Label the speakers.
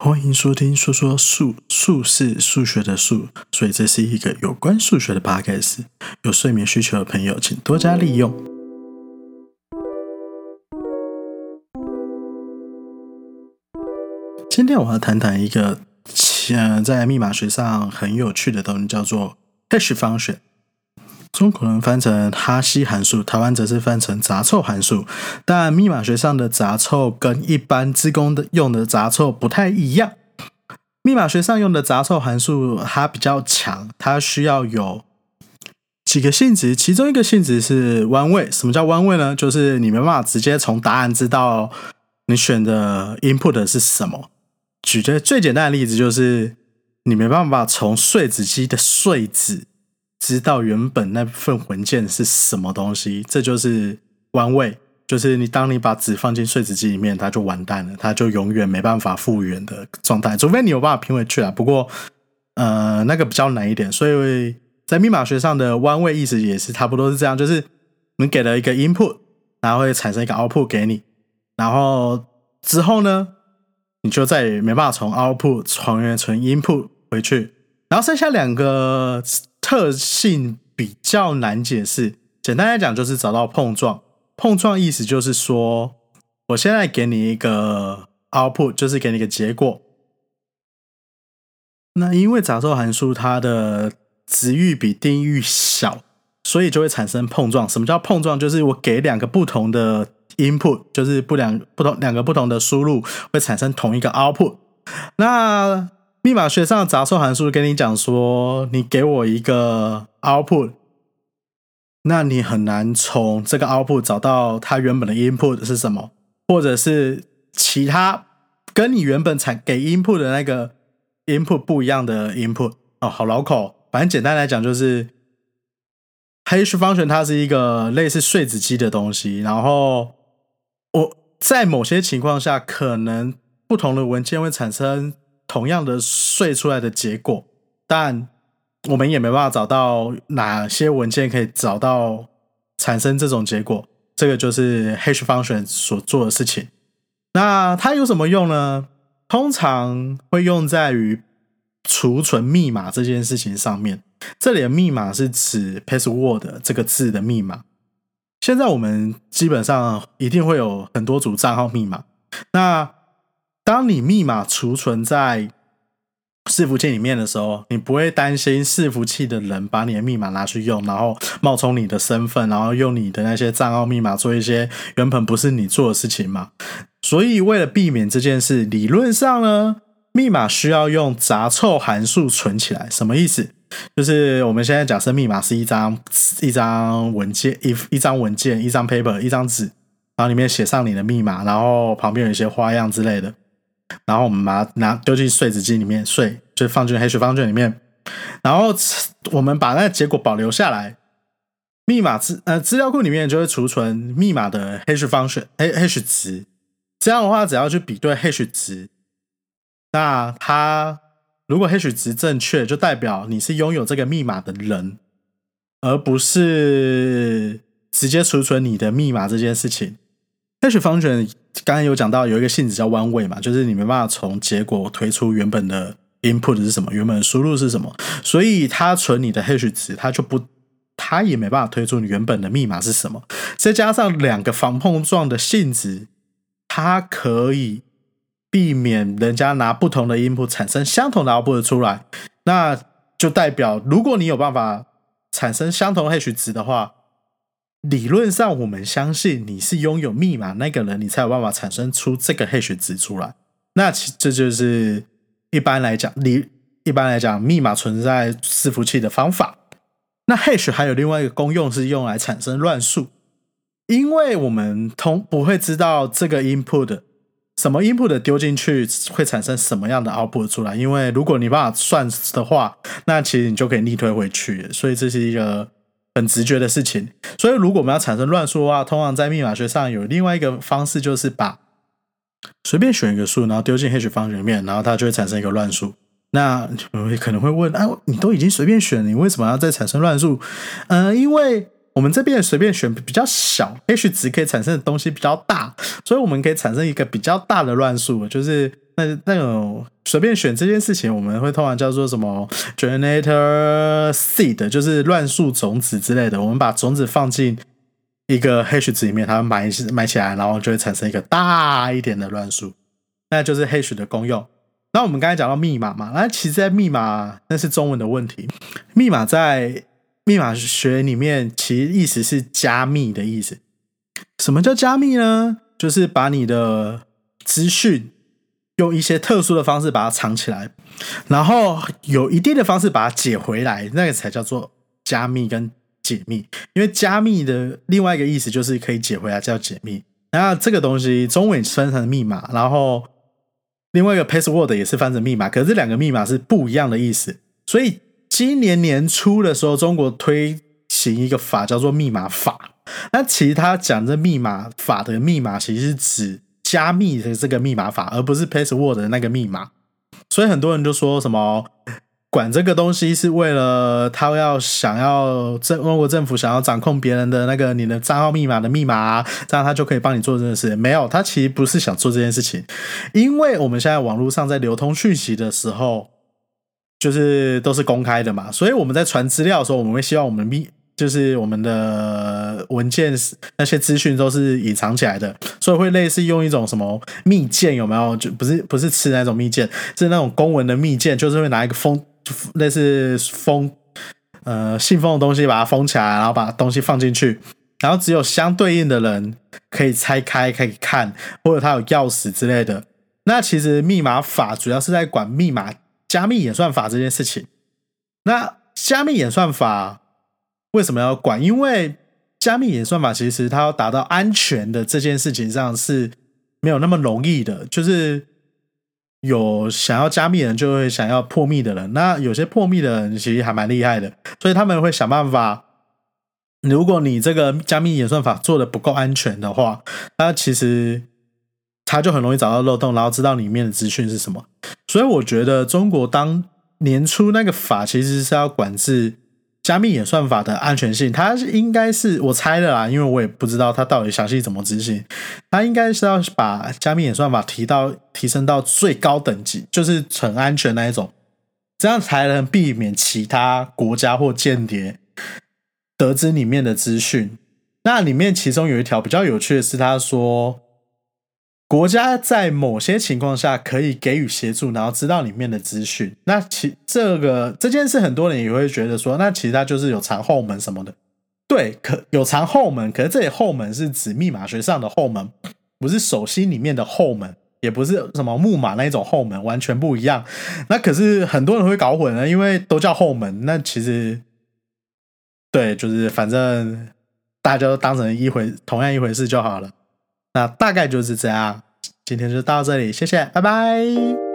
Speaker 1: 欢迎收听说说数，数是数学的数，所以这是一个有关数学的 podcast。有睡眠需求的朋友，请多加利用。今天我要谈谈一个，呃，在密码学上很有趣的东西，叫做 hash function。中国人翻成哈希函数，台湾则是翻成杂凑函数。但密码学上的杂凑跟一般自工的用的杂凑不太一样。密码学上用的杂凑函数它比较强，它需要有几个性质，其中一个性质是弯位。什么叫弯位呢？就是你没办法直接从答案知道你选的 input 是什么。举个最简单的例子，就是你没办法从碎纸机的碎纸。知道原本那份文件是什么东西，这就是弯位。就是你当你把纸放进碎纸机里面，它就完蛋了，它就永远没办法复原的状态，除非你有办法拼回去啊。不过，呃，那个比较难一点。所以在密码学上的弯位意思也是差不多是这样，就是你给了一个 input，然后会产生一个 output 给你，然后之后呢，你就再也没办法从 output 还原成 input 回去，然后剩下两个。特性比较难解释，简单来讲就是找到碰撞。碰撞意思就是说，我现在给你一个 output，就是给你一个结果。那因为杂凑函数它的值域比定域小，所以就会产生碰撞。什么叫碰撞？就是我给两个不同的 input，就是不两不同两个不同的输入会产生同一个 output。那密码学上的杂凑函数跟你讲说，你给我一个 output，那你很难从这个 output 找到它原本的 input 是什么，或者是其他跟你原本产给 input 的那个 input 不一样的 input 哦，好老口。反正简单来讲，就是 hash function 它是一个类似碎纸机的东西，然后我在某些情况下，可能不同的文件会产生。同样的睡出来的结果，但我们也没办法找到哪些文件可以找到产生这种结果。这个就是 hash function 所做的事情。那它有什么用呢？通常会用在于储存密码这件事情上面。这里的密码是指 password 这个字的密码。现在我们基本上一定会有很多组账号密码。那当你密码储存在伺服器里面的时候，你不会担心伺服器的人把你的密码拿去用，然后冒充你的身份，然后用你的那些账号密码做一些原本不是你做的事情嘛？所以为了避免这件事，理论上呢，密码需要用杂凑函数存起来。什么意思？就是我们现在假设密码是一张一张文件，一一张文件，一张 paper，一张纸，然后里面写上你的密码，然后旁边有一些花样之类的。然后我们把它拿丢进碎纸机里面碎，就放进黑水方卷里面。然后我们把那个结果保留下来，密码资呃资料库里面就会储存密码的 hash function hash 值。这样的话，只要去比对 hash 值，那它如果 hash 值正确，就代表你是拥有这个密码的人，而不是直接储存你的密码这件事情。hash function 刚刚有讲到有一个性质叫弯位嘛，就是你没办法从结果推出原本的 input 是什么，原本的输入是什么，所以它存你的 hash 值，它就不，它也没办法推出你原本的密码是什么。再加上两个防碰撞的性质，它可以避免人家拿不同的 input 产生相同的 output 出来，那就代表如果你有办法产生相同 hash 值的话。理论上，我们相信你是拥有密码那个人，你才有办法产生出这个 hash 值出来。那其这就是一般来讲，你一般来讲密码存在伺服器的方法。那 hash 还有另外一个功用是用来产生乱数，因为我们通不会知道这个 input 什么 input 丢进去会产生什么样的 output 出来。因为如果你办法算的话，那其实你就可以逆推回去。所以这是一个。很直觉的事情，所以如果我们要产生乱数的话，通常在密码学上有另外一个方式，就是把随便选一个数，然后丢进 h 方里面，然后它就会产生一个乱数。那我可能会问：啊，你都已经随便选，你为什么要再产生乱数？嗯，因为我们这边随便选比较小，H 值可以产生的东西比较大，所以我们可以产生一个比较大的乱数，就是那那种随便选这件事情，我们会通常叫做什么 generator seed，就是乱数种子之类的。我们把种子放进一个 hash 值里面，它埋埋起来，然后就会产生一个大一点的乱数，那就是 hash 的功用。那我们刚才讲到密码嘛，那其实，在密码那是中文的问题，密码在密码学里面，其实意思是加密的意思。什么叫加密呢？就是把你的资讯用一些特殊的方式把它藏起来，然后有一定的方式把它解回来，那个才叫做加密跟解密。因为加密的另外一个意思就是可以解回来，叫解密。那这个东西中文翻成密码，然后另外一个 password 也是翻成密码，可是这两个密码是不一样的意思。所以今年年初的时候，中国推行一个法叫做密码法。那其他讲这密码法的密码，其实是指加密的这个密码法，而不是 password 的那个密码。所以很多人就说什么管这个东西是为了他要想要政中国政府想要掌控别人的那个你的账号密码的密码，这样他就可以帮你做这件事。没有，他其实不是想做这件事情，因为我们现在网络上在流通讯息的时候，就是都是公开的嘛，所以我们在传资料的时候，我们会希望我们密。就是我们的文件那些资讯都是隐藏起来的，所以会类似用一种什么密件有没有？就不是不是吃那种密件，是那种公文的密件，就是会拿一个封类似封呃信封的东西把它封起来，然后把东西放进去，然后只有相对应的人可以拆开可以看，或者他有钥匙之类的。那其实密码法主要是在管密码加密演算法这件事情。那加密演算法。为什么要管？因为加密演算法其实它要达到安全的这件事情上是没有那么容易的。就是有想要加密的人，就会想要破密的人。那有些破密的人其实还蛮厉害的，所以他们会想办法。如果你这个加密演算法做的不够安全的话，那其实他就很容易找到漏洞，然后知道里面的资讯是什么。所以我觉得中国当年初那个法其实是要管制。加密演算法的安全性，它是应该是我猜的啦，因为我也不知道它到底详细怎么执行。它应该是要把加密演算法提到提升到最高等级，就是很安全那一种，这样才能避免其他国家或间谍得知里面的资讯。那里面其中有一条比较有趣的是，他说。国家在某些情况下可以给予协助，然后知道里面的资讯。那其这个这件事，很多人也会觉得说，那其实它就是有藏后门什么的。对，可有藏后门，可是这里后门是指密码学上的后门，不是手心里面的后门，也不是什么木马那一种后门，完全不一样。那可是很多人会搞混了，因为都叫后门。那其实对，就是反正大家都当成一回同样一回事就好了。那大概就是这样，今天就到这里，谢谢，拜拜。